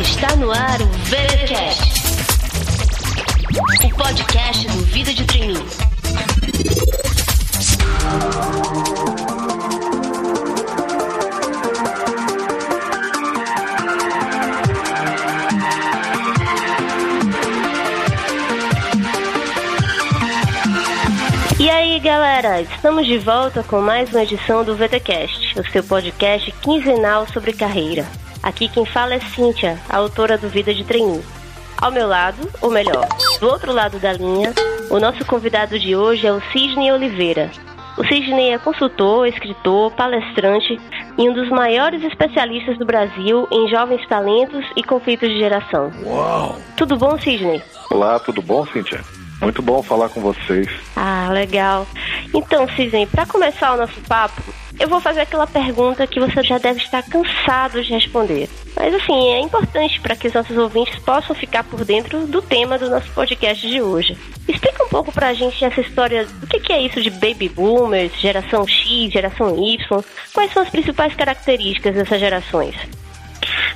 Está no ar o VeraCast, o podcast do Vida de Treininho. Galera, estamos de volta com mais uma edição do VTcast, o seu podcast quinzenal sobre carreira. Aqui quem fala é Cíntia, a autora do Vida de Treininho. Ao meu lado, ou melhor, do outro lado da linha, o nosso convidado de hoje é o Sidney Oliveira. O Sidney é consultor, escritor, palestrante e um dos maiores especialistas do Brasil em jovens talentos e conflitos de geração. Uau! Tudo bom, Sidney? Olá, tudo bom, Cíntia? Muito bom falar com vocês. Ah, legal. Então, Sidney, para começar o nosso papo, eu vou fazer aquela pergunta que você já deve estar cansado de responder. Mas assim, é importante para que os nossos ouvintes possam ficar por dentro do tema do nosso podcast de hoje. Explica um pouco pra gente essa história que, que é isso de baby boomers, geração X, geração Y. Quais são as principais características dessas gerações?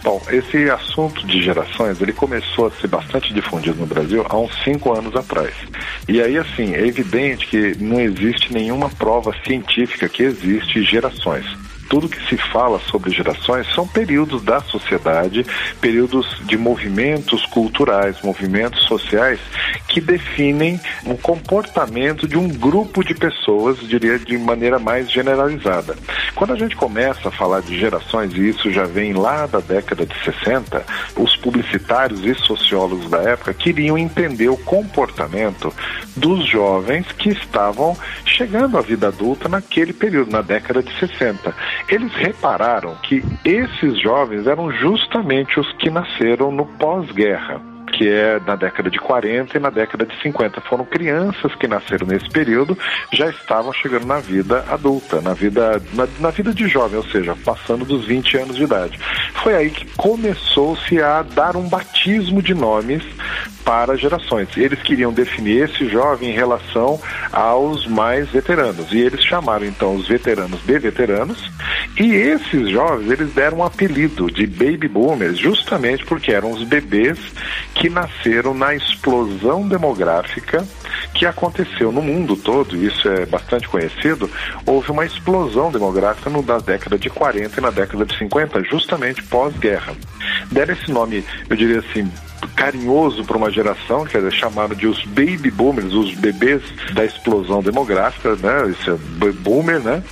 Bom, esse assunto de gerações, ele começou a ser bastante difundido no Brasil há uns cinco anos atrás. E aí, assim, é evidente que não existe nenhuma prova científica que existe gerações tudo que se fala sobre gerações são períodos da sociedade, períodos de movimentos culturais, movimentos sociais que definem o comportamento de um grupo de pessoas, diria de maneira mais generalizada. Quando a gente começa a falar de gerações, e isso já vem lá da década de 60, os publicitários e sociólogos da época queriam entender o comportamento dos jovens que estavam chegando à vida adulta naquele período, na década de 60. Eles repararam que esses jovens eram justamente os que nasceram no pós-guerra que é na década de 40 e na década de 50. Foram crianças que nasceram nesse período, já estavam chegando na vida adulta, na vida, na, na vida de jovem, ou seja, passando dos 20 anos de idade. Foi aí que começou-se a dar um batismo de nomes para gerações. Eles queriam definir esse jovem em relação aos mais veteranos. E eles chamaram então os veteranos de veteranos. E esses jovens, eles deram um apelido de baby boomers, justamente porque eram os bebês que nasceram na explosão demográfica que aconteceu no mundo todo, isso é bastante conhecido, houve uma explosão demográfica no, na década de 40 e na década de 50, justamente pós-guerra. Deram esse nome, eu diria assim, carinhoso para uma geração, quer dizer, chamado de os baby boomers, os bebês da explosão demográfica, né? Esse é boomer, né?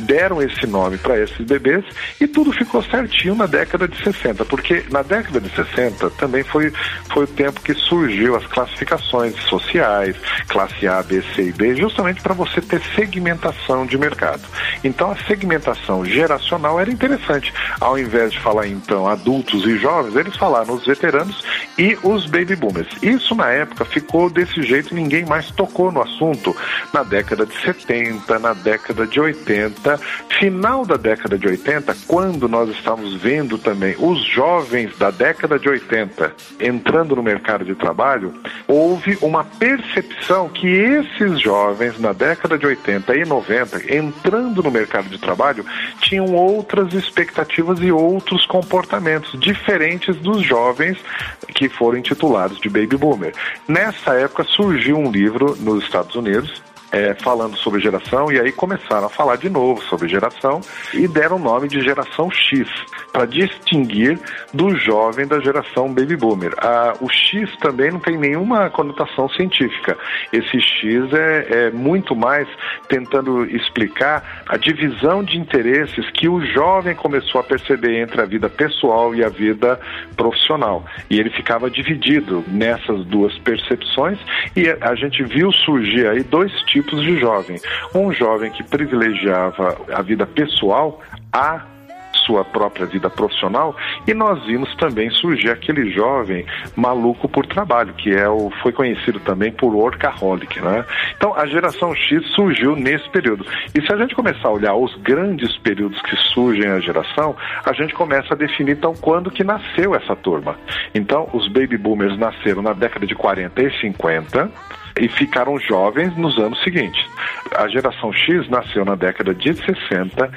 Deram esse nome para esses bebês e tudo ficou certinho na década de 60, porque na década de 60 também foi, foi o tempo que surgiu as classificações sociais, classe A, B, C e D, justamente para você ter segmentação de mercado. Então a segmentação geracional era interessante. Ao invés de falar então adultos e jovens, eles falaram os veteranos e os baby boomers. Isso na época ficou desse jeito, ninguém mais tocou no assunto na década de 70, na década de 80, final da década de 80, quando nós estávamos vendo também os jovens da década de 80 entrando no mercado de trabalho, houve uma percepção que esses jovens na década de 80 e 90 entrando no mercado de trabalho tinham outras expectativas e outros comportamentos diferentes dos jovens que foram intitulados de Baby Boomer. Nessa época surgiu um livro nos Estados Unidos é, falando sobre geração, e aí começaram a falar de novo sobre geração e deram o nome de geração X, para distinguir do jovem da geração Baby Boomer. Ah, o X também não tem nenhuma conotação científica. Esse X é, é muito mais tentando explicar a divisão de interesses que o jovem começou a perceber entre a vida pessoal e a vida profissional. E ele ficava dividido nessas duas percepções, e a gente viu surgir aí dois tipos tipos de jovem. Um jovem que privilegiava a vida pessoal a sua própria vida profissional e nós vimos também surgir aquele jovem maluco por trabalho, que é o foi conhecido também por workaholic, né? Então a geração X surgiu nesse período. E se a gente começar a olhar os grandes períodos que surgem a geração, a gente começa a definir então quando que nasceu essa turma. Então os baby boomers nasceram na década de 40 e 50, e ficaram jovens nos anos seguintes. A geração X nasceu na década de 60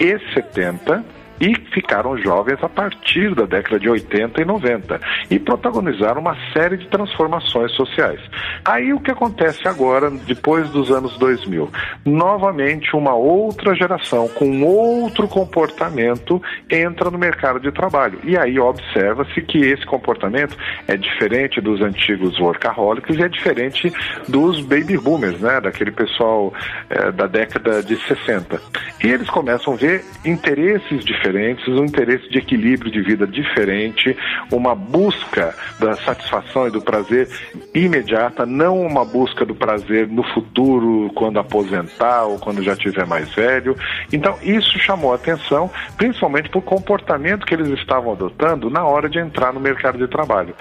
e 70 e ficaram jovens a partir da década de 80 e 90 e protagonizaram uma série de transformações sociais. Aí o que acontece agora, depois dos anos 2000? Novamente, uma outra geração com outro comportamento entra no mercado de trabalho. E aí observa-se que esse comportamento é diferente dos antigos workaholics e é diferente dos baby boomers, né? daquele pessoal é, da década de 60. E eles começam a ver interesses diferentes diferentes, um interesse de equilíbrio de vida diferente, uma busca da satisfação e do prazer imediata, não uma busca do prazer no futuro, quando aposentar ou quando já tiver mais velho. Então, isso chamou atenção, principalmente por comportamento que eles estavam adotando na hora de entrar no mercado de trabalho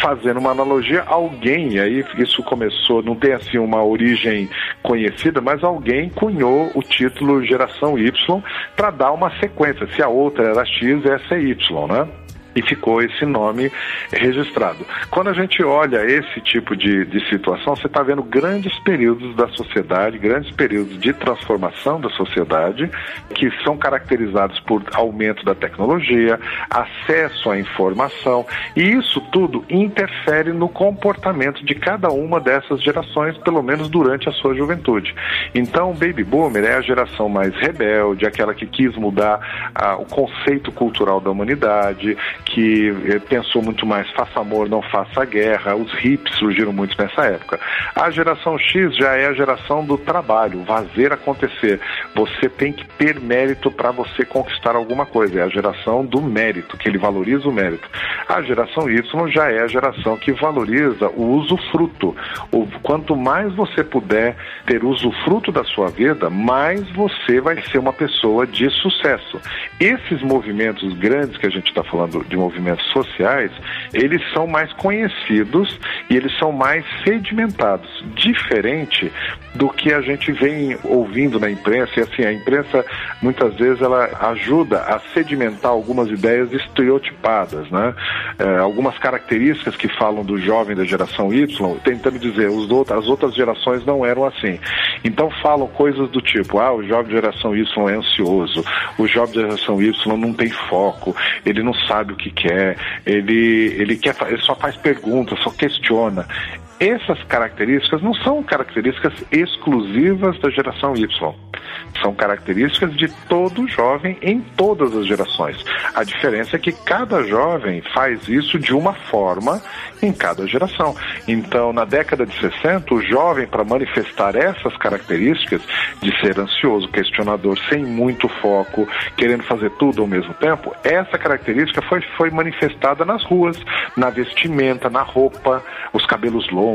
fazendo uma analogia, alguém, aí isso começou, não tem assim uma origem conhecida, mas alguém cunhou o título Geração Y para dar uma sequência. Se a outra era X, essa é Y, né? E ficou esse nome registrado. Quando a gente olha esse tipo de, de situação, você está vendo grandes períodos da sociedade, grandes períodos de transformação da sociedade, que são caracterizados por aumento da tecnologia, acesso à informação, e isso tudo interfere no comportamento de cada uma dessas gerações, pelo menos durante a sua juventude. Então, o Baby Boomer é a geração mais rebelde, aquela que quis mudar ah, o conceito cultural da humanidade, que eh, pensou muito mais faça amor, não faça guerra. Os hips surgiram muito nessa época. A geração X já é a geração do trabalho, fazer acontecer. Você tem que ter mérito para você conquistar alguma coisa. É a geração do mérito, que ele valoriza o mérito. A geração Y já é a geração que valoriza o usufruto. O, quanto mais você puder ter usufruto da sua vida, mais você vai ser uma pessoa de sucesso. Esses movimentos grandes que a gente está falando de movimentos sociais, eles são mais conhecidos e eles são mais sedimentados, diferente do que a gente vem ouvindo na imprensa. E assim, a imprensa muitas vezes ela ajuda a sedimentar algumas ideias estereotipadas, né? É, algumas características que falam do jovem da geração Y, tentando dizer os as outras gerações não eram assim. Então falam coisas do tipo, ah, o jovem geração Y é ansioso, o jovem geração Y não tem foco, ele não sabe o que quer, ele, ele, quer, ele só faz perguntas, só questiona. Essas características não são características exclusivas da geração Y. São características de todo jovem em todas as gerações. A diferença é que cada jovem faz isso de uma forma em cada geração. Então, na década de 60, o jovem, para manifestar essas características de ser ansioso, questionador, sem muito foco, querendo fazer tudo ao mesmo tempo, essa característica foi, foi manifestada nas ruas, na vestimenta, na roupa, os cabelos longos,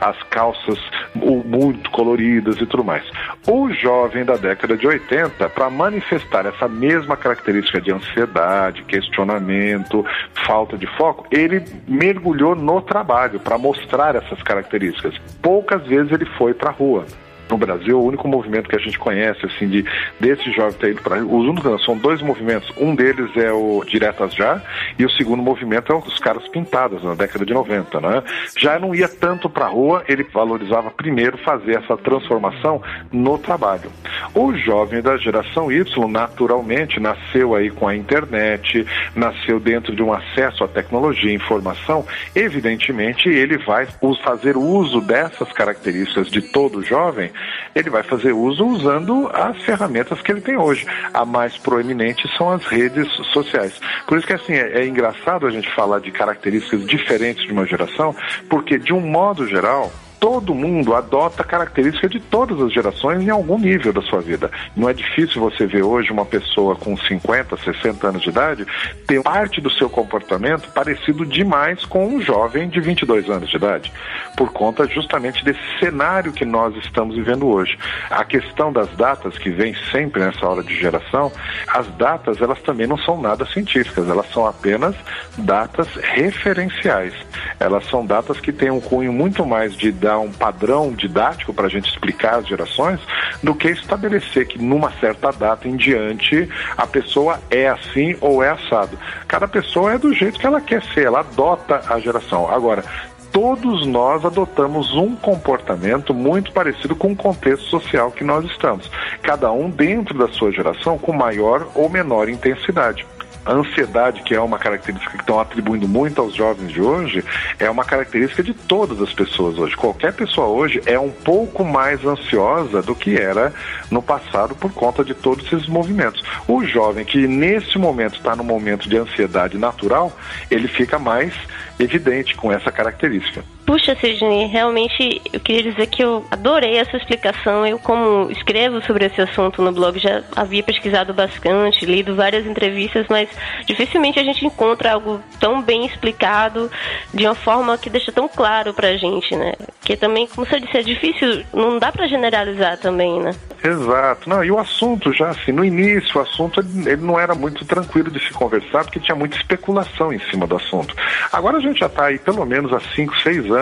as calças muito coloridas e tudo mais. O jovem da década de 80, para manifestar essa mesma característica de ansiedade, questionamento, falta de foco, ele mergulhou no trabalho para mostrar essas características. Poucas vezes ele foi para a rua no Brasil, o único movimento que a gente conhece, assim, de desse jovem ter ido para os únicos são dois movimentos. Um deles é o Diretas Já e o segundo movimento é os caras pintados na década de 90, né? Já não ia tanto para a rua, ele valorizava primeiro fazer essa transformação no trabalho. O jovem da geração Y, naturalmente, nasceu aí com a internet, nasceu dentro de um acesso à tecnologia e informação, evidentemente ele vai fazer uso dessas características de todo jovem ele vai fazer uso usando as ferramentas que ele tem hoje. A mais proeminente são as redes sociais. Por isso que assim é, é engraçado a gente falar de características diferentes de uma geração, porque de um modo geral todo mundo adota características de todas as gerações em algum nível da sua vida. Não é difícil você ver hoje uma pessoa com 50, 60 anos de idade ter parte do seu comportamento parecido demais com um jovem de 22 anos de idade, por conta justamente desse cenário que nós estamos vivendo hoje. A questão das datas que vem sempre nessa hora de geração, as datas elas também não são nada científicas, elas são apenas datas referenciais. Elas são datas que têm um cunho muito mais de dar um padrão didático para a gente explicar as gerações, do que estabelecer que numa certa data em diante a pessoa é assim ou é assado. Cada pessoa é do jeito que ela quer ser, ela adota a geração. Agora, todos nós adotamos um comportamento muito parecido com o contexto social que nós estamos, cada um dentro da sua geração com maior ou menor intensidade a ansiedade, que é uma característica que estão atribuindo muito aos jovens de hoje, é uma característica de todas as pessoas hoje. Qualquer pessoa hoje é um pouco mais ansiosa do que era no passado por conta de todos esses movimentos. O jovem que nesse momento está no momento de ansiedade natural, ele fica mais evidente com essa característica. Puxa, Sidney, realmente eu queria dizer que eu adorei essa explicação. Eu, como escrevo sobre esse assunto no blog, já havia pesquisado bastante, lido várias entrevistas, mas dificilmente a gente encontra algo tão bem explicado de uma forma que deixa tão claro pra gente, né? Que também, como você disse, é difícil, não dá para generalizar também, né? Exato. Não, e o assunto já assim, no início o assunto ele não era muito tranquilo de se conversar porque tinha muita especulação em cima do assunto. Agora a gente já está aí pelo menos há 5, 6 anos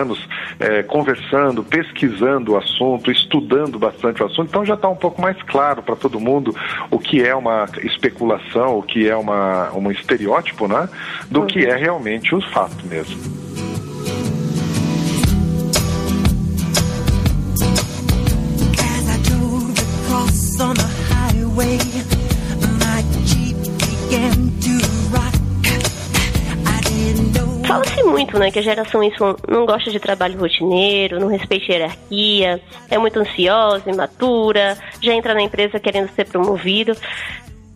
é, conversando, pesquisando o assunto, estudando bastante o assunto, então já está um pouco mais claro para todo mundo o que é uma especulação, o que é uma, um estereótipo, né? Do uhum. que é realmente o fato mesmo. Muito, né, que a geração Y não gosta de trabalho rotineiro, não respeita hierarquia, é muito ansiosa, imatura, já entra na empresa querendo ser promovido.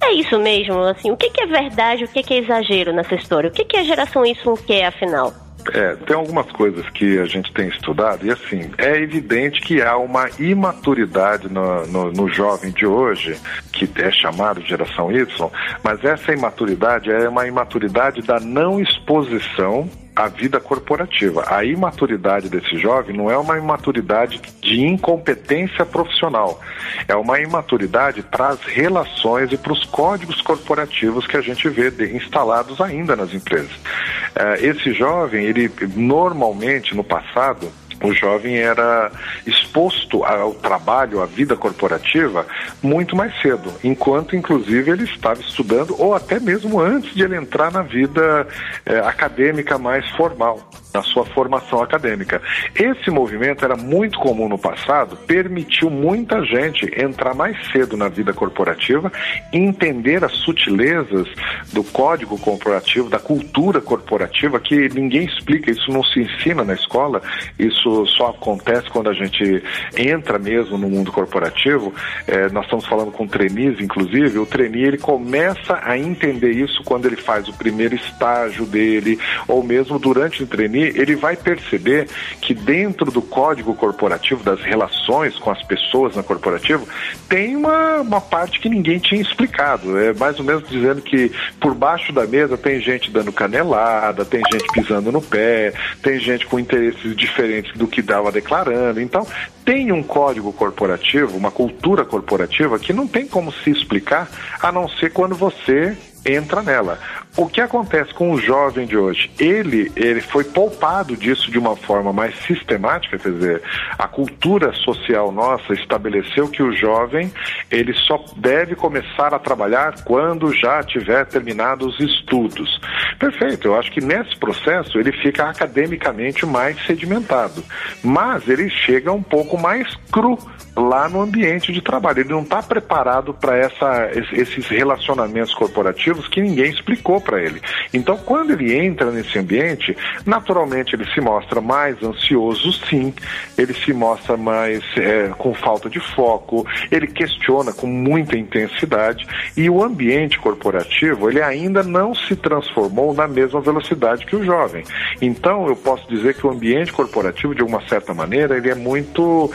É isso mesmo, assim, o que, que é verdade, o que, que é exagero nessa história? O que, que a geração Y quer, afinal? É, tem algumas coisas que a gente tem estudado e assim, é evidente que há uma imaturidade no, no, no, jovem de hoje, que é chamado geração Y, mas essa imaturidade é uma imaturidade da não exposição a vida corporativa. A imaturidade desse jovem não é uma imaturidade de incompetência profissional, é uma imaturidade para as relações e para os códigos corporativos que a gente vê instalados ainda nas empresas. É, esse jovem, ele normalmente no passado, o jovem era exposto ao trabalho, à vida corporativa, muito mais cedo, enquanto inclusive ele estava estudando, ou até mesmo antes de ele entrar na vida eh, acadêmica mais formal na sua formação acadêmica. Esse movimento era muito comum no passado, permitiu muita gente entrar mais cedo na vida corporativa, entender as sutilezas do código corporativo, da cultura corporativa, que ninguém explica, isso não se ensina na escola, isso só acontece quando a gente entra mesmo no mundo corporativo. É, nós estamos falando com trainees, inclusive, o trainee ele começa a entender isso quando ele faz o primeiro estágio dele, ou mesmo durante o trainee ele vai perceber que dentro do código corporativo, das relações com as pessoas na corporativo, tem uma, uma parte que ninguém tinha explicado. É mais ou menos dizendo que por baixo da mesa tem gente dando canelada, tem gente pisando no pé, tem gente com interesses diferentes do que estava declarando. Então, tem um código corporativo, uma cultura corporativa que não tem como se explicar a não ser quando você entra nela. O que acontece com o jovem de hoje? Ele, ele foi poupado disso de uma forma mais sistemática, quer dizer, a cultura social nossa estabeleceu que o jovem ele só deve começar a trabalhar quando já tiver terminado os estudos. Perfeito, eu acho que nesse processo ele fica academicamente mais sedimentado, mas ele chega um pouco mais cru lá no ambiente de trabalho. Ele não está preparado para esses relacionamentos corporativos que ninguém explicou para ele. Então, quando ele entra nesse ambiente, naturalmente ele se mostra mais ansioso, sim. Ele se mostra mais é, com falta de foco. Ele questiona com muita intensidade e o ambiente corporativo ele ainda não se transformou na mesma velocidade que o jovem. Então, eu posso dizer que o ambiente corporativo, de uma certa maneira, ele é muito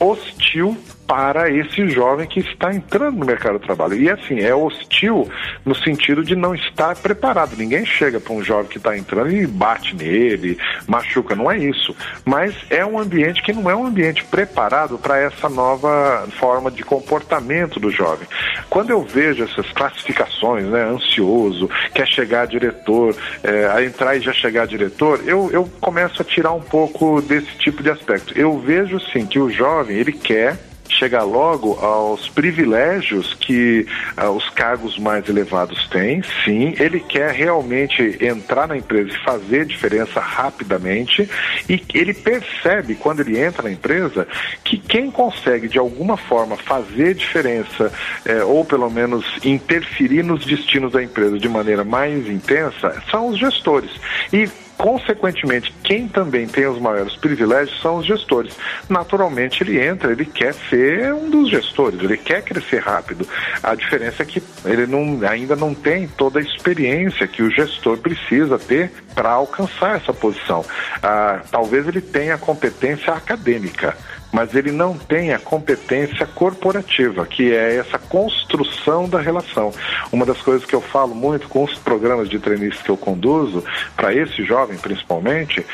hostil para esse jovem que está entrando no mercado de trabalho. E assim, é hostil no sentido de não estar preparado. Ninguém chega para um jovem que está entrando e bate nele, machuca, não é isso. Mas é um ambiente que não é um ambiente preparado para essa nova forma de comportamento do jovem. Quando eu vejo essas classificações, né, ansioso, quer chegar a diretor, é, a entrar e já chegar a diretor, eu, eu começo a tirar um pouco desse tipo de aspecto. Eu vejo sim que o jovem, ele quer chegar logo aos privilégios que uh, os cargos mais elevados têm, sim. Ele quer realmente entrar na empresa e fazer diferença rapidamente e ele percebe quando ele entra na empresa que quem consegue de alguma forma fazer diferença é, ou pelo menos interferir nos destinos da empresa de maneira mais intensa são os gestores. E Consequentemente, quem também tem os maiores privilégios são os gestores. Naturalmente, ele entra, ele quer ser um dos gestores, ele quer crescer rápido. A diferença é que ele não, ainda não tem toda a experiência que o gestor precisa ter para alcançar essa posição. Ah, talvez ele tenha competência acadêmica mas ele não tem a competência corporativa, que é essa construção da relação. Uma das coisas que eu falo muito com os programas de treinistas que eu conduzo, para esse jovem principalmente,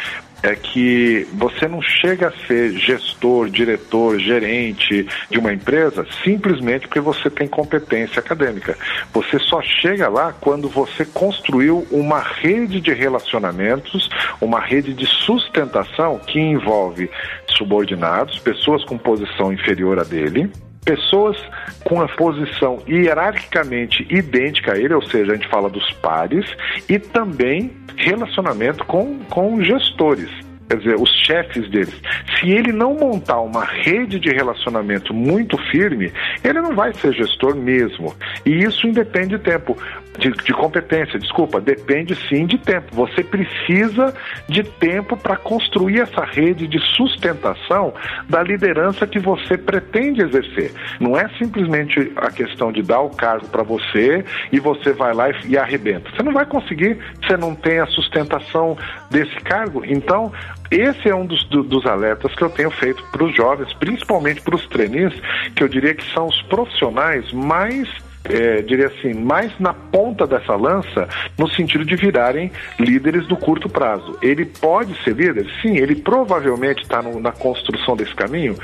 é que você não chega a ser gestor, diretor, gerente de uma empresa simplesmente porque você tem competência acadêmica. Você só chega lá quando você construiu uma rede de relacionamentos, uma rede de sustentação que envolve subordinados, pessoas com posição inferior a dele, pessoas com a posição hierarquicamente idêntica a ele, ou seja, a gente fala dos pares, e também relacionamento com, com gestores quer dizer, os chefes deles. Se ele não montar uma rede de relacionamento muito firme, ele não vai ser gestor mesmo. E isso independe de tempo, de, de competência, desculpa, depende sim de tempo. Você precisa de tempo para construir essa rede de sustentação da liderança que você pretende exercer. Não é simplesmente a questão de dar o cargo para você e você vai lá e, e arrebenta. Você não vai conseguir, você não tem a sustentação desse cargo. Então, esse é um dos, dos alertas que eu tenho feito para os jovens, principalmente para os trainees, que eu diria que são os profissionais mais é, diria assim, mais na ponta dessa lança, no sentido de virarem líderes do curto prazo. Ele pode ser líder? Sim. Ele provavelmente está na construção desse caminho?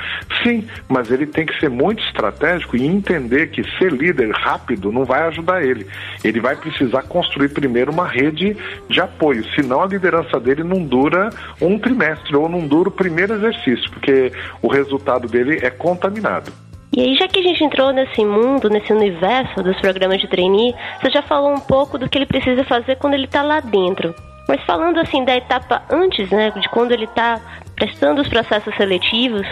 Sim, mas ele tem que ser muito estratégico e entender que ser líder rápido não vai ajudar ele. Ele vai precisar construir primeiro uma rede de apoio, senão a liderança dele não dura um trimestre ou não dura o primeiro exercício, porque o resultado dele é contaminado. E aí, já que a gente entrou nesse mundo, nesse universo dos programas de trainee, você já falou um pouco do que ele precisa fazer quando ele está lá dentro. Mas falando assim da etapa antes, né, de quando ele está prestando os processos seletivos,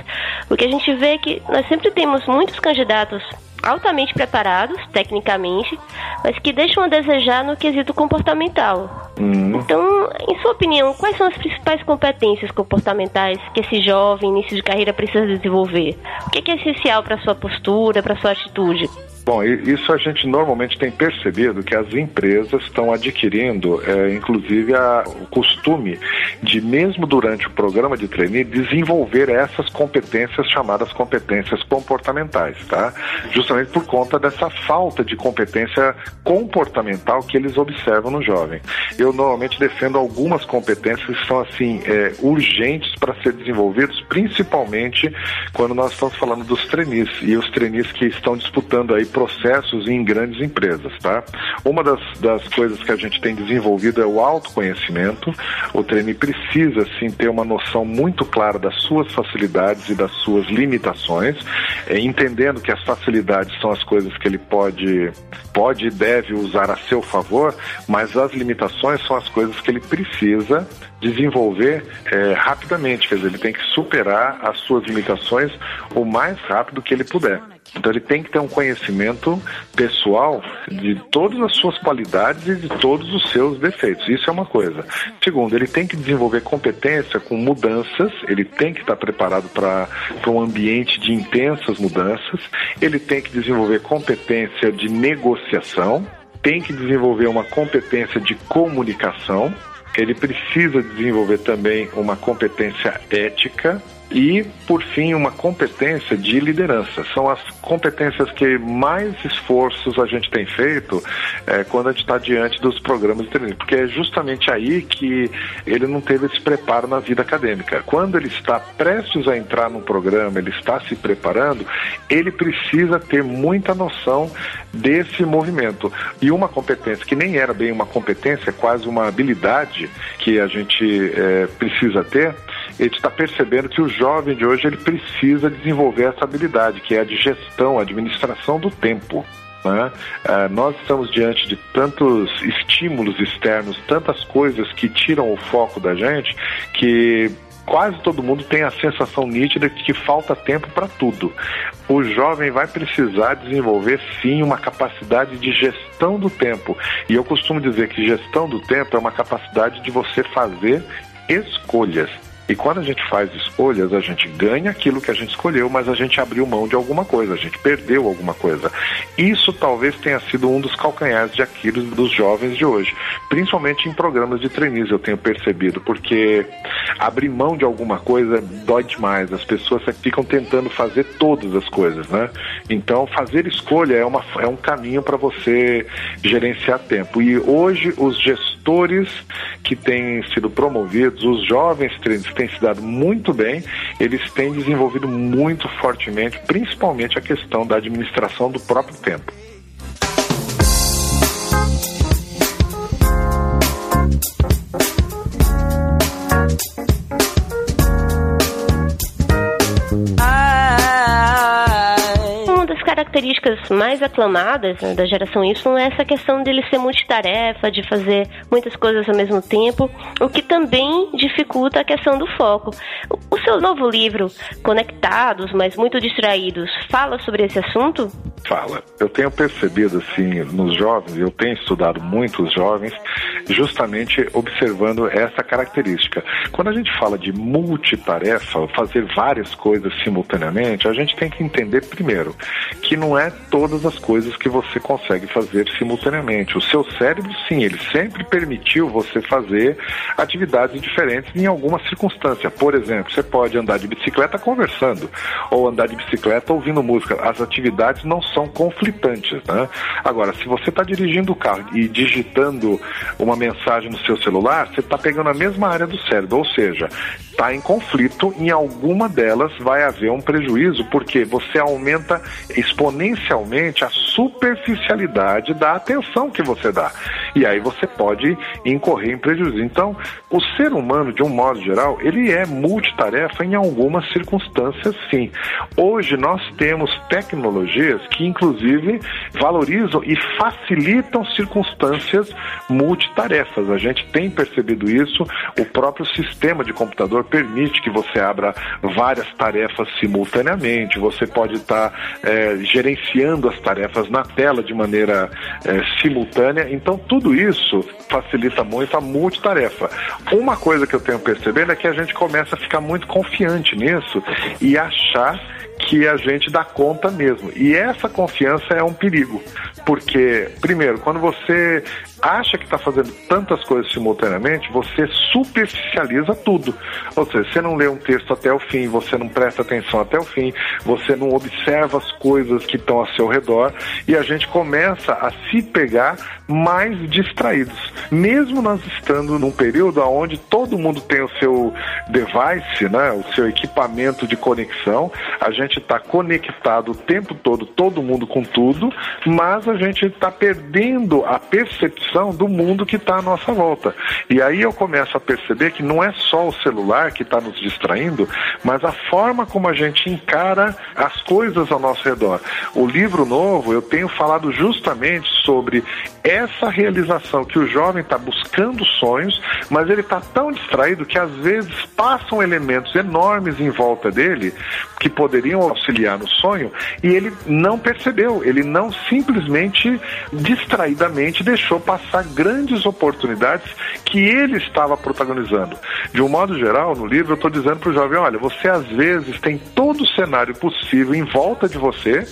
o que a gente vê é que nós sempre temos muitos candidatos altamente preparados, tecnicamente, mas que deixam a desejar no quesito comportamental. Uhum. Então, em sua opinião, quais são as principais competências comportamentais que esse jovem início de carreira precisa desenvolver? O que é essencial para sua postura, para sua atitude? Bom, isso a gente normalmente tem percebido que as empresas estão adquirindo, é, inclusive, a, o costume de, mesmo durante o programa de trainee, desenvolver essas competências chamadas competências comportamentais, tá? Justamente por conta dessa falta de competência comportamental que eles observam no jovem. Eu normalmente defendo algumas competências que são, assim, é, urgentes para ser desenvolvidos, principalmente quando nós estamos falando dos trainees e os trainees que estão disputando aí processos em grandes empresas, tá? Uma das, das coisas que a gente tem desenvolvido é o autoconhecimento. O trainee precisa, sim, ter uma noção muito clara das suas facilidades e das suas limitações, é, entendendo que as facilidades são as coisas que ele pode, pode e deve usar a seu favor, mas as limitações são as coisas que ele precisa desenvolver é, rapidamente, quer dizer, ele tem que superar as suas limitações o mais rápido que ele puder. Então ele tem que ter um conhecimento pessoal de todas as suas qualidades e de todos os seus defeitos. Isso é uma coisa. Segundo, ele tem que desenvolver competência com mudanças, ele tem que estar preparado para um ambiente de intensas mudanças, ele tem que desenvolver competência de negociação, tem que desenvolver uma competência de comunicação, ele precisa desenvolver também uma competência ética e, por fim, uma competência de liderança. São as competências que mais esforços a gente tem feito é, quando a gente está diante dos programas de treinamento, porque é justamente aí que ele não teve esse preparo na vida acadêmica. Quando ele está prestes a entrar no programa, ele está se preparando, ele precisa ter muita noção desse movimento. E uma competência que nem era bem uma competência, é quase uma habilidade que a gente é, precisa ter, a gente está percebendo que o jovem de hoje ele precisa desenvolver essa habilidade, que é a de gestão, a administração do tempo. Né? Uh, nós estamos diante de tantos estímulos externos, tantas coisas que tiram o foco da gente, que quase todo mundo tem a sensação nítida de que falta tempo para tudo. O jovem vai precisar desenvolver sim uma capacidade de gestão do tempo. E eu costumo dizer que gestão do tempo é uma capacidade de você fazer escolhas. E quando a gente faz escolhas, a gente ganha aquilo que a gente escolheu, mas a gente abriu mão de alguma coisa, a gente perdeu alguma coisa. Isso talvez tenha sido um dos calcanhares de Aquiles dos jovens de hoje, principalmente em programas de trainees, eu tenho percebido, porque abrir mão de alguma coisa dói demais, as pessoas ficam tentando fazer todas as coisas, né? Então, fazer escolha é, uma, é um caminho para você gerenciar tempo. E hoje, os gestores que têm sido promovidos, os jovens trainees têm se dado muito bem, eles têm desenvolvido muito fortemente, principalmente a questão da administração do próprio tempo. Características mais aclamadas né, da geração Y é essa questão dele ser multitarefa, de fazer muitas coisas ao mesmo tempo, o que também dificulta a questão do foco. O seu novo livro, Conectados, mas muito distraídos, fala sobre esse assunto? Fala. Eu tenho percebido, assim, nos jovens, eu tenho estudado muito os jovens, justamente observando essa característica. Quando a gente fala de multitarefa, fazer várias coisas simultaneamente, a gente tem que entender primeiro que não é todas as coisas que você consegue fazer simultaneamente. O seu cérebro, sim, ele sempre permitiu você fazer atividades diferentes em alguma circunstância. Por exemplo, você pode andar de bicicleta conversando, ou andar de bicicleta ouvindo música. As atividades não são conflitantes, né? Agora, se você está dirigindo o carro e digitando uma mensagem no seu celular, você está pegando a mesma área do cérebro, ou seja, está em conflito, em alguma delas vai haver um prejuízo, porque você aumenta exponencialmente a superficialidade da atenção que você dá. E aí você pode incorrer em prejuízo. Então, o ser humano, de um modo geral, ele é multitarefa em algumas circunstâncias, sim. Hoje nós temos tecnologias que, inclusive, valorizam e facilitam circunstâncias multitarefas. A gente tem percebido isso. O próprio sistema de computador permite que você abra várias tarefas simultaneamente. Você pode estar é, gerenciando as tarefas na tela de maneira é, simultânea. Então, tudo isso facilita muito a multitarefa. Uma coisa que eu tenho percebido é que a gente começa a ficar muito confiante nisso e achar que a gente dá conta mesmo. E essa confiança é um perigo, porque, primeiro, quando você acha que está fazendo tantas coisas simultaneamente, você superficializa tudo. Ou seja, você não lê um texto até o fim, você não presta atenção até o fim, você não observa as coisas que estão ao seu redor e a gente começa a se pegar mais distraídos. Mesmo nós estando num período onde todo mundo tem o seu device, né, o seu equipamento de conexão, a gente está conectado o tempo todo, todo mundo com tudo, mas a gente está perdendo a percepção do mundo que está à nossa volta. E aí eu começo a perceber que não é só o celular que está nos distraindo, mas a forma como a gente encara as coisas ao nosso redor. O livro novo, eu tenho falado justamente sobre essa realização que o jovem está buscando sonhos, mas ele está tão distraído que às vezes passam elementos enormes em volta dele que poderiam auxiliar no sonho e ele não percebeu, ele não simplesmente distraidamente deixou passar grandes oportunidades que ele estava protagonizando. De um modo geral, no livro eu estou dizendo para o jovem, olha, você às vezes tem todo o cenário possível em volta de você,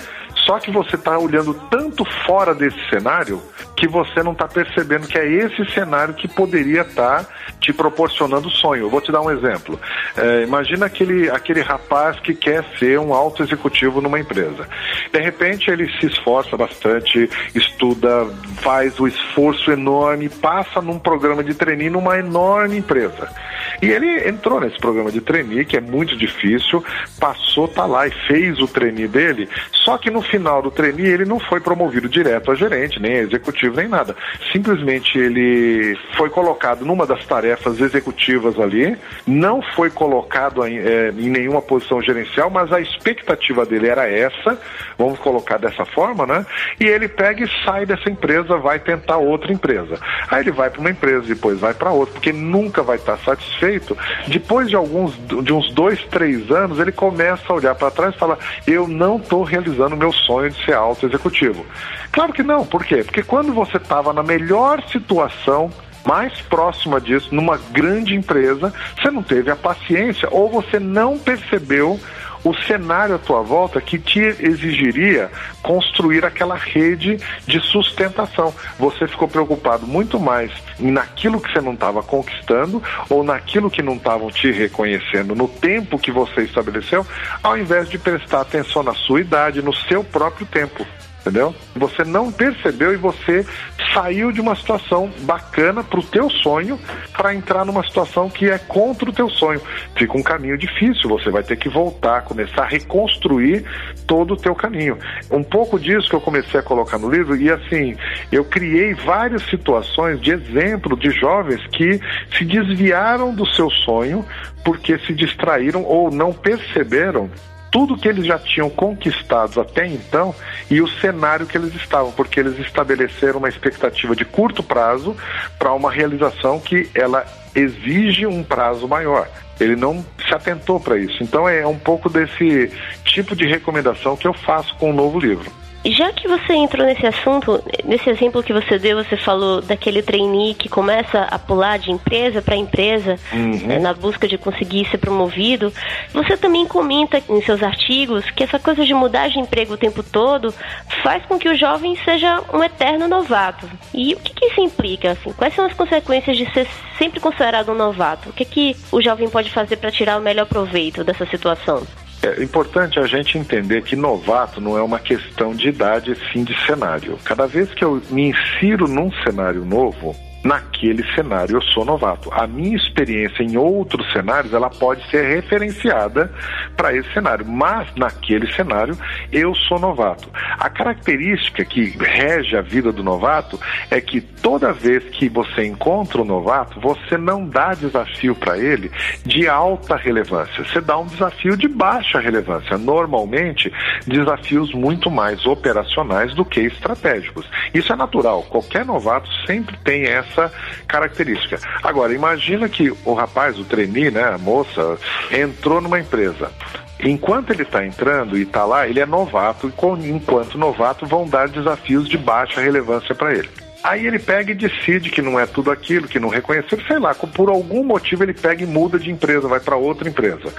só que você está olhando tanto fora desse cenário que você não está percebendo que é esse cenário que poderia estar tá te proporcionando sonho. Eu vou te dar um exemplo. É, imagina aquele, aquele rapaz que quer ser um alto executivo numa empresa. De repente ele se esforça bastante, estuda, faz o esforço enorme, passa num programa de treininho numa enorme empresa. E ele entrou nesse programa de trainee, que é muito difícil, passou, tá lá e fez o trainee dele, só que no final do trainee ele não foi promovido direto a gerente, nem a executivo, nem nada. Simplesmente ele foi colocado numa das tarefas executivas ali, não foi colocado em, é, em nenhuma posição gerencial, mas a expectativa dele era essa, vamos colocar dessa forma, né? E ele pega e sai dessa empresa, vai tentar outra empresa. Aí ele vai para uma empresa, depois vai para outra, porque nunca vai estar satisfeito. Depois de alguns, de uns dois, três anos, ele começa a olhar para trás e fala: eu não estou realizando o meu sonho de ser alto executivo. Claro que não, por quê? Porque quando você estava na melhor situação mais próxima disso, numa grande empresa, você não teve a paciência ou você não percebeu o cenário à tua volta que te exigiria construir aquela rede de sustentação. Você ficou preocupado muito mais naquilo que você não estava conquistando ou naquilo que não estavam te reconhecendo no tempo que você estabeleceu, ao invés de prestar atenção na sua idade, no seu próprio tempo entendeu? Você não percebeu e você saiu de uma situação bacana para o teu sonho para entrar numa situação que é contra o teu sonho. Fica um caminho difícil, você vai ter que voltar, começar a reconstruir todo o teu caminho. Um pouco disso que eu comecei a colocar no livro e assim, eu criei várias situações de exemplo de jovens que se desviaram do seu sonho porque se distraíram ou não perceberam tudo que eles já tinham conquistado até então e o cenário que eles estavam, porque eles estabeleceram uma expectativa de curto prazo para uma realização que ela exige um prazo maior. Ele não se atentou para isso. Então é um pouco desse tipo de recomendação que eu faço com o novo livro. Já que você entrou nesse assunto, nesse exemplo que você deu, você falou daquele trainee que começa a pular de empresa para empresa uhum. né, na busca de conseguir ser promovido. Você também comenta em seus artigos que essa coisa de mudar de emprego o tempo todo faz com que o jovem seja um eterno novato. E o que, que isso implica? Assim? Quais são as consequências de ser sempre considerado um novato? O que, que o jovem pode fazer para tirar o melhor proveito dessa situação? É importante a gente entender que novato não é uma questão de idade, sim de cenário. Cada vez que eu me insiro num cenário novo, naquele cenário eu sou novato. A minha experiência em outros cenários, ela pode ser referenciada para esse cenário, mas naquele cenário eu sou novato. A característica que rege a vida do novato é que toda vez que você encontra um novato, você não dá desafio para ele de alta relevância, você dá um desafio de baixa relevância, normalmente desafios muito mais operacionais do que estratégicos. Isso é natural, qualquer novato sempre tem essa essa característica. Agora, imagina que o rapaz, o trainee, né, a moça, entrou numa empresa. Enquanto ele está entrando e está lá, ele é novato, e enquanto novato vão dar desafios de baixa relevância para ele. Aí ele pega e decide que não é tudo aquilo, que não reconheceu, sei lá, por algum motivo ele pega e muda de empresa, vai para outra empresa.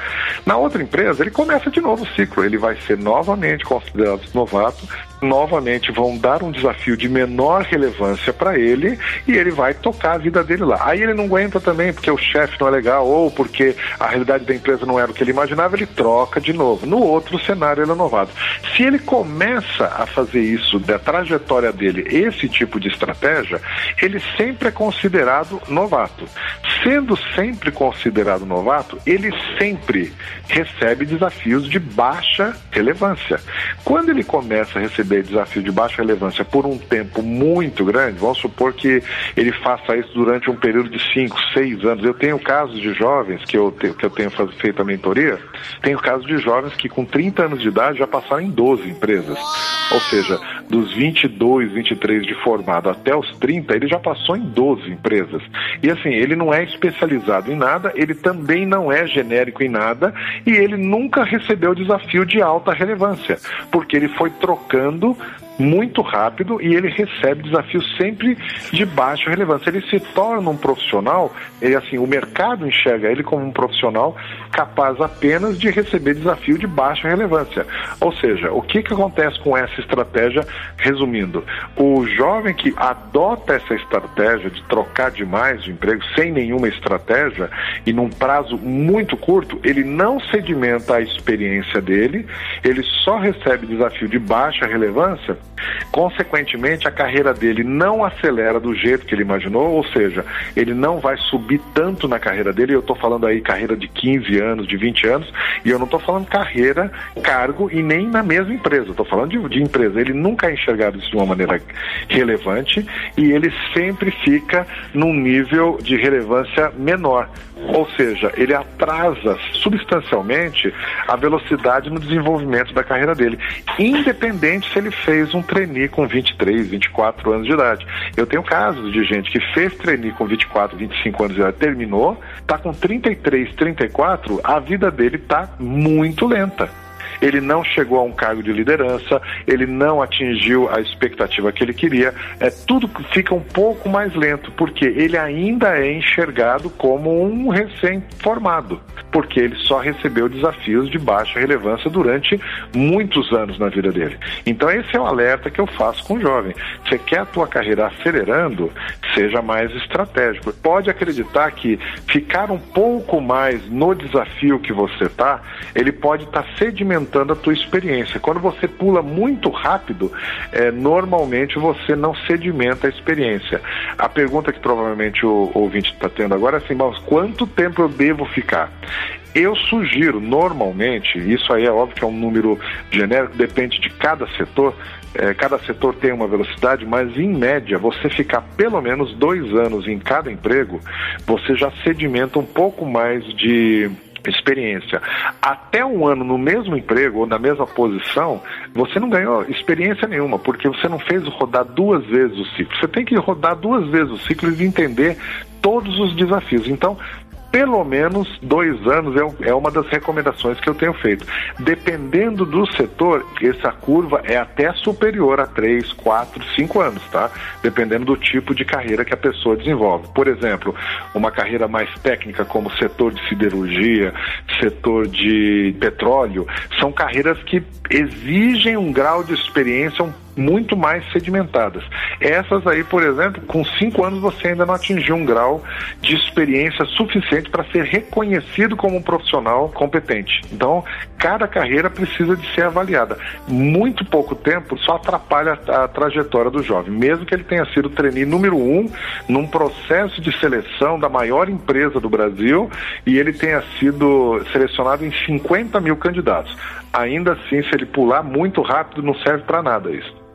Na outra empresa, ele começa de novo o ciclo, ele vai ser novamente considerado novato, novamente vão dar um desafio de menor relevância para ele e ele vai tocar a vida dele lá. Aí ele não aguenta também porque o chefe não é legal ou porque a realidade da empresa não era o que ele imaginava, ele troca de novo. No outro cenário ele é novato. Se ele começa a fazer isso da trajetória dele, esse tipo de estratégia, ele sempre é considerado novato. Sendo sempre considerado novato, ele sempre recebe desafios de baixa relevância. Quando ele começa a receber receber desafio de baixa relevância por um tempo muito grande, vamos supor que ele faça isso durante um período de 5, 6 anos. Eu tenho casos de jovens que eu, te, que eu tenho feito a mentoria, tenho casos de jovens que com 30 anos de idade já passaram em 12 empresas. Ou seja, dos 22, 23 de formado até os 30, ele já passou em 12 empresas. E assim, ele não é especializado em nada, ele também não é genérico em nada e ele nunca recebeu desafio de alta relevância, porque ele foi trocando muito rápido e ele recebe desafios sempre de baixa relevância. Ele se torna um profissional, e assim, o mercado enxerga ele como um profissional capaz apenas de receber desafio de baixa relevância. Ou seja, o que, que acontece com essa estratégia? Resumindo, o jovem que adota essa estratégia de trocar demais de emprego sem nenhuma estratégia e num prazo muito curto, ele não sedimenta a experiência dele, ele só recebe desafio de baixa relevância Consequentemente, a carreira dele não acelera do jeito que ele imaginou, ou seja, ele não vai subir tanto na carreira dele. Eu estou falando aí carreira de 15 anos, de 20 anos, e eu não estou falando carreira, cargo e nem na mesma empresa. Estou falando de, de empresa. Ele nunca é enxergado isso de uma maneira relevante e ele sempre fica num nível de relevância menor. Ou seja, ele atrasa substancialmente a velocidade no desenvolvimento da carreira dele, independente se ele fez um trainee com 23, 24 anos de idade. Eu tenho casos de gente que fez trainee com 24, 25 anos de idade, terminou, está com 33, 34, a vida dele está muito lenta ele não chegou a um cargo de liderança, ele não atingiu a expectativa que ele queria, é, tudo fica um pouco mais lento, porque ele ainda é enxergado como um recém-formado, porque ele só recebeu desafios de baixa relevância durante muitos anos na vida dele. Então esse é o alerta que eu faço com o jovem. Você quer a tua carreira acelerando, seja mais estratégico. Pode acreditar que ficar um pouco mais no desafio que você está, ele pode estar tá sedimentando aumentando a tua experiência. Quando você pula muito rápido, é, normalmente você não sedimenta a experiência. A pergunta que provavelmente o, ouvinte está tendo agora é assim, mas quanto tempo eu devo ficar? Eu sugiro, normalmente, isso aí é óbvio que é um número genérico, depende de cada setor, é, cada setor tem uma velocidade, mas em média, você ficar pelo menos dois anos em cada emprego, você já sedimenta um pouco mais de experiência. Até um ano no mesmo emprego ou na mesma posição, você não ganhou experiência nenhuma, porque você não fez rodar duas vezes o ciclo. Você tem que rodar duas vezes o ciclo e entender todos os desafios. Então, pelo menos dois anos é, é uma das recomendações que eu tenho feito. Dependendo do setor, essa curva é até superior a três, quatro, cinco anos, tá? Dependendo do tipo de carreira que a pessoa desenvolve. Por exemplo, uma carreira mais técnica como setor de siderurgia, setor de petróleo, são carreiras que exigem um grau de experiência um muito mais sedimentadas. Essas aí, por exemplo, com cinco anos você ainda não atingiu um grau de experiência suficiente para ser reconhecido como um profissional competente. Então, cada carreira precisa de ser avaliada. Muito pouco tempo só atrapalha a, trajetória do jovem, mesmo que ele tenha sido trainee número um num processo de seleção da maior empresa do Brasil e ele tenha sido selecionado em 50 mil candidatos. Ainda assim, se ele pular muito rápido, não serve para nada isso.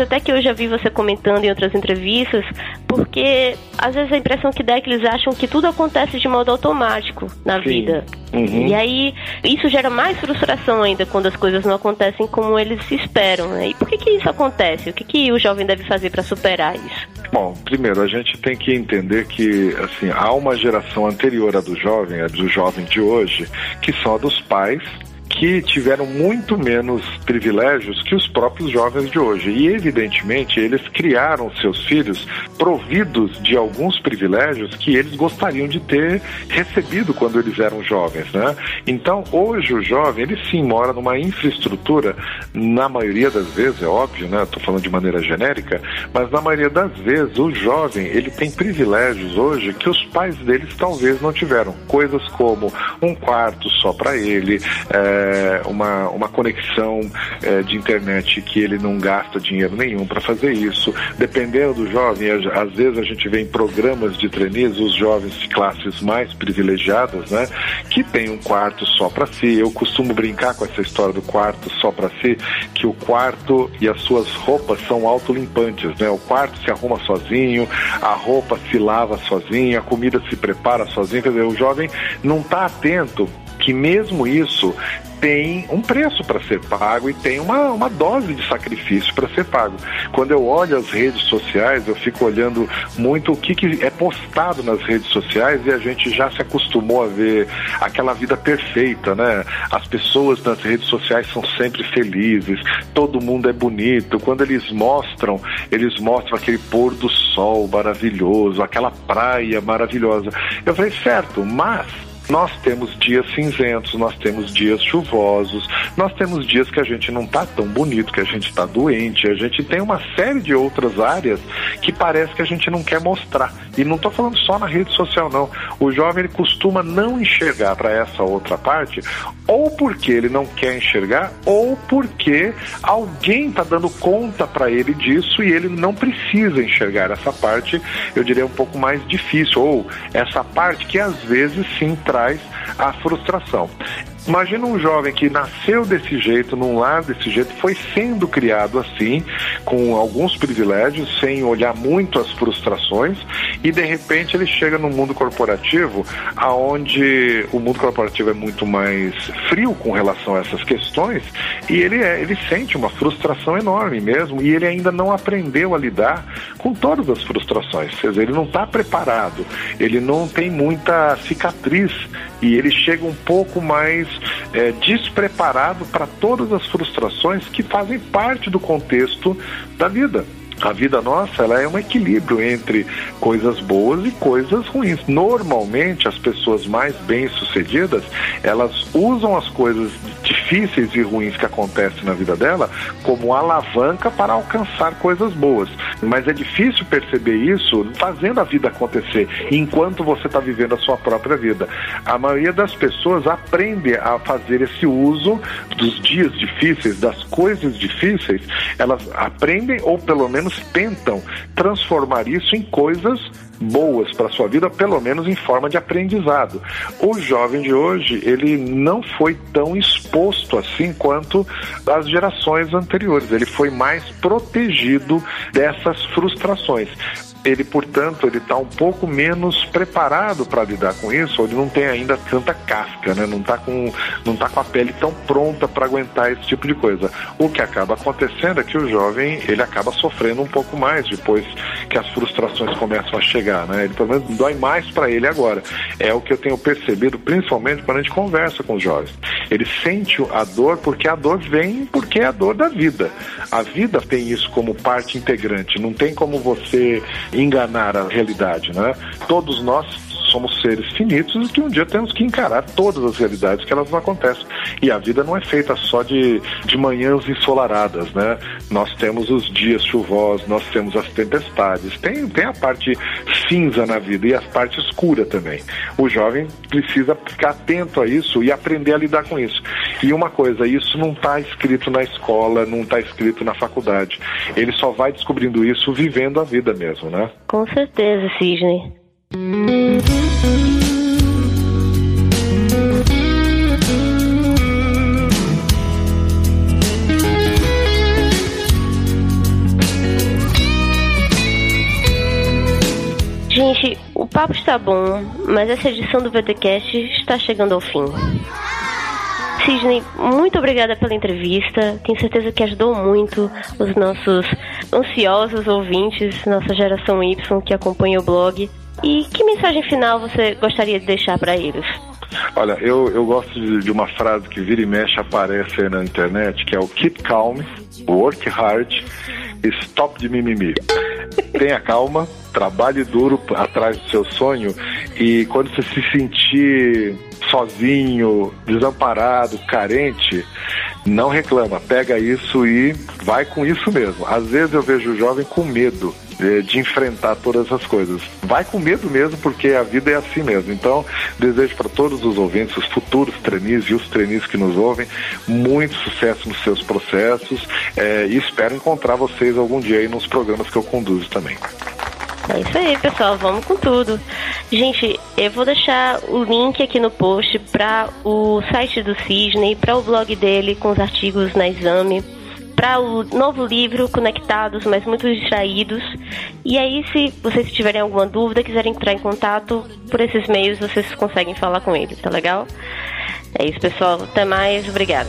Coisa até que eu já vi você comentando em outras entrevistas, porque às vezes a impressão que dá é que eles acham que tudo acontece de modo automático na Sim. vida. Uhum. E aí isso gera mais frustração ainda quando as coisas não acontecem como eles esperam. Né? E por que, que isso acontece? O que, que o jovem deve fazer para superar isso? Bom, primeiro a gente tem que entender que assim há uma geração anterior à do jovem, a do jovem de hoje, que a dos pais que tiveram muito menos privilégios que os próprios jovens de hoje. E, evidentemente, eles criaram seus filhos providos de alguns privilégios que eles gostariam de ter recebido quando eles eram jovens, né? Então, hoje o jovem, ele sim mora numa infraestrutura, na maioria das vezes, é óbvio, né? Estou falando de maneira genérica, mas na maioria das vezes o jovem, ele tem privilégios hoje que os pais deles talvez não tiveram. Coisas como um quarto só para ele, é, é, uma, uma conexão é, de internet que ele não gasta dinheiro nenhum para fazer isso. Dependendo do jovem, às vezes a gente vê em programas de trainees os jovens de classes mais privilegiadas, né, que tem um quarto só para si. Eu costumo brincar com essa história do quarto só para si, que o quarto e as suas roupas são autolimpantes, né? O quarto se arruma sozinho, a roupa se lava sozinha, a comida se prepara sozinha. Quer dizer, o jovem não está atento que mesmo isso tem um preço para ser pago e tem uma, uma dose de sacrifício para ser pago. Quando eu olho as redes sociais, eu fico olhando muito o que, que é postado nas redes sociais e a gente já se acostumou a ver aquela vida perfeita, né? As pessoas nas redes sociais são sempre felizes, todo mundo é bonito. Quando eles mostram, eles mostram aquele pôr do sol maravilhoso, aquela praia maravilhosa. Eu falei, certo, mas Nós temos dias cinzentos, nós temos dias chuvosos, nós temos dias que a gente não está tão bonito, que a gente está doente, a gente tem uma série de outras áreas que parece que a gente não quer mostrar. E não estou falando só na rede social, não. O jovem ele costuma não enxergar para essa outra parte, ou porque ele não quer enxergar, ou porque alguém está dando conta para ele disso e ele não precisa enxergar essa parte, eu diria um pouco mais difícil, ou essa parte que às vezes sim traz a frustração. Imagina um jovem que nasceu desse jeito, num lar desse jeito, foi sendo criado assim, com alguns privilégios, sem olhar muito as frustrações, e de repente ele chega no mundo corporativo, aonde o mundo corporativo é muito mais frio com relação a essas questões, e ele, é, ele sente uma frustração enorme mesmo, e ele ainda não aprendeu a lidar com todas as frustrações. Quer dizer, ele não está preparado, ele não tem muita cicatriz, e ele chega um pouco mais é, despreparado para todas as frustrações que fazem parte do contexto da vida. A vida nossa ela é um equilíbrio entre coisas boas e coisas ruins. Normalmente as pessoas mais bem-sucedidas, elas usam as coisas difíceis e ruins que acontecem na vida dela como alavanca para alcançar coisas boas. Mas é difícil perceber isso fazendo a vida acontecer enquanto você está vivendo a sua própria vida. A maioria das pessoas aprende a fazer esse uso dos dias difíceis, das coisas difíceis, elas aprendem ou pelo menos tentam transformar isso em coisas boas para sua vida, pelo menos em forma de aprendizado. O jovem de hoje, ele não foi tão exposto assim quanto as gerações anteriores. Ele foi mais protegido dessas frustrações ele, portanto, ele está um pouco menos preparado para lidar com isso, ou ele não tem ainda tanta casca, né? Não está com, não tá com a pele tão pronta para aguentar esse tipo de coisa. O que acaba acontecendo é que o jovem ele acaba sofrendo um pouco mais depois que as frustrações começam a chegar, né? Ele pelo menos dói mais para ele agora. É o que eu tenho percebido, principalmente quando a gente conversa com os jovens. Ele sente a dor porque a dor vem porque é a dor da vida. A vida tem isso como parte integrante. Não tem como você enganar a realidade, né? Todos nós somos seres finitos e que um dia temos que encarar todas as realidades que elas não acontecem. E a vida não é feita só de, de manhãs ensolaradas, né? Nós temos os dias chuvosos, nós temos as tempestades, tem, tem a parte cinza na vida e a parte escura também. O jovem precisa ficar atento a isso e aprender a lidar com isso. E uma coisa, isso não está escrito na escola, não está escrito na faculdade. Ele só vai descobrindo isso vivendo a vida mesmo, né? Com certeza, Sidney. Papo está bom, mas essa edição do VTcast está chegando ao fim. Sidney, muito obrigada pela entrevista. Tenho certeza que ajudou muito os nossos ansiosos ouvintes, nossa geração Y que acompanha o blog. E que mensagem final você gostaria de deixar para eles? Olha, eu, eu gosto de, de, uma frase que vira e mexe aparece aí na internet, que é o keep calm, work hard, stop de mimimi. Tenha calma, trabalhe duro atrás do seu sonho e quando você se sentir sozinho, desamparado, carente, não reclama, pega isso e vai com isso mesmo. Às vezes eu vejo o jovem com medo de, de enfrentar todas essas coisas. Vai com medo mesmo, porque a vida é assim mesmo. Então, desejo para todos os ouvintes, os futuros trainees e os trainees que nos ouvem, muito sucesso nos seus processos é, e espero encontrar vocês algum dia aí nos programas que eu conduzo também. É isso aí, pessoal. Vamos com tudo. Gente, eu vou deixar o link aqui no post para o site do Cisne, para o blog dele com os artigos na Exame, para o novo livro Conectados, mas muito distraídos. E aí, se vocês tiverem alguma dúvida, quiserem entrar em contato por esses meios, vocês conseguem falar com ele, tá legal? É isso, pessoal. Até mais. Obrigada.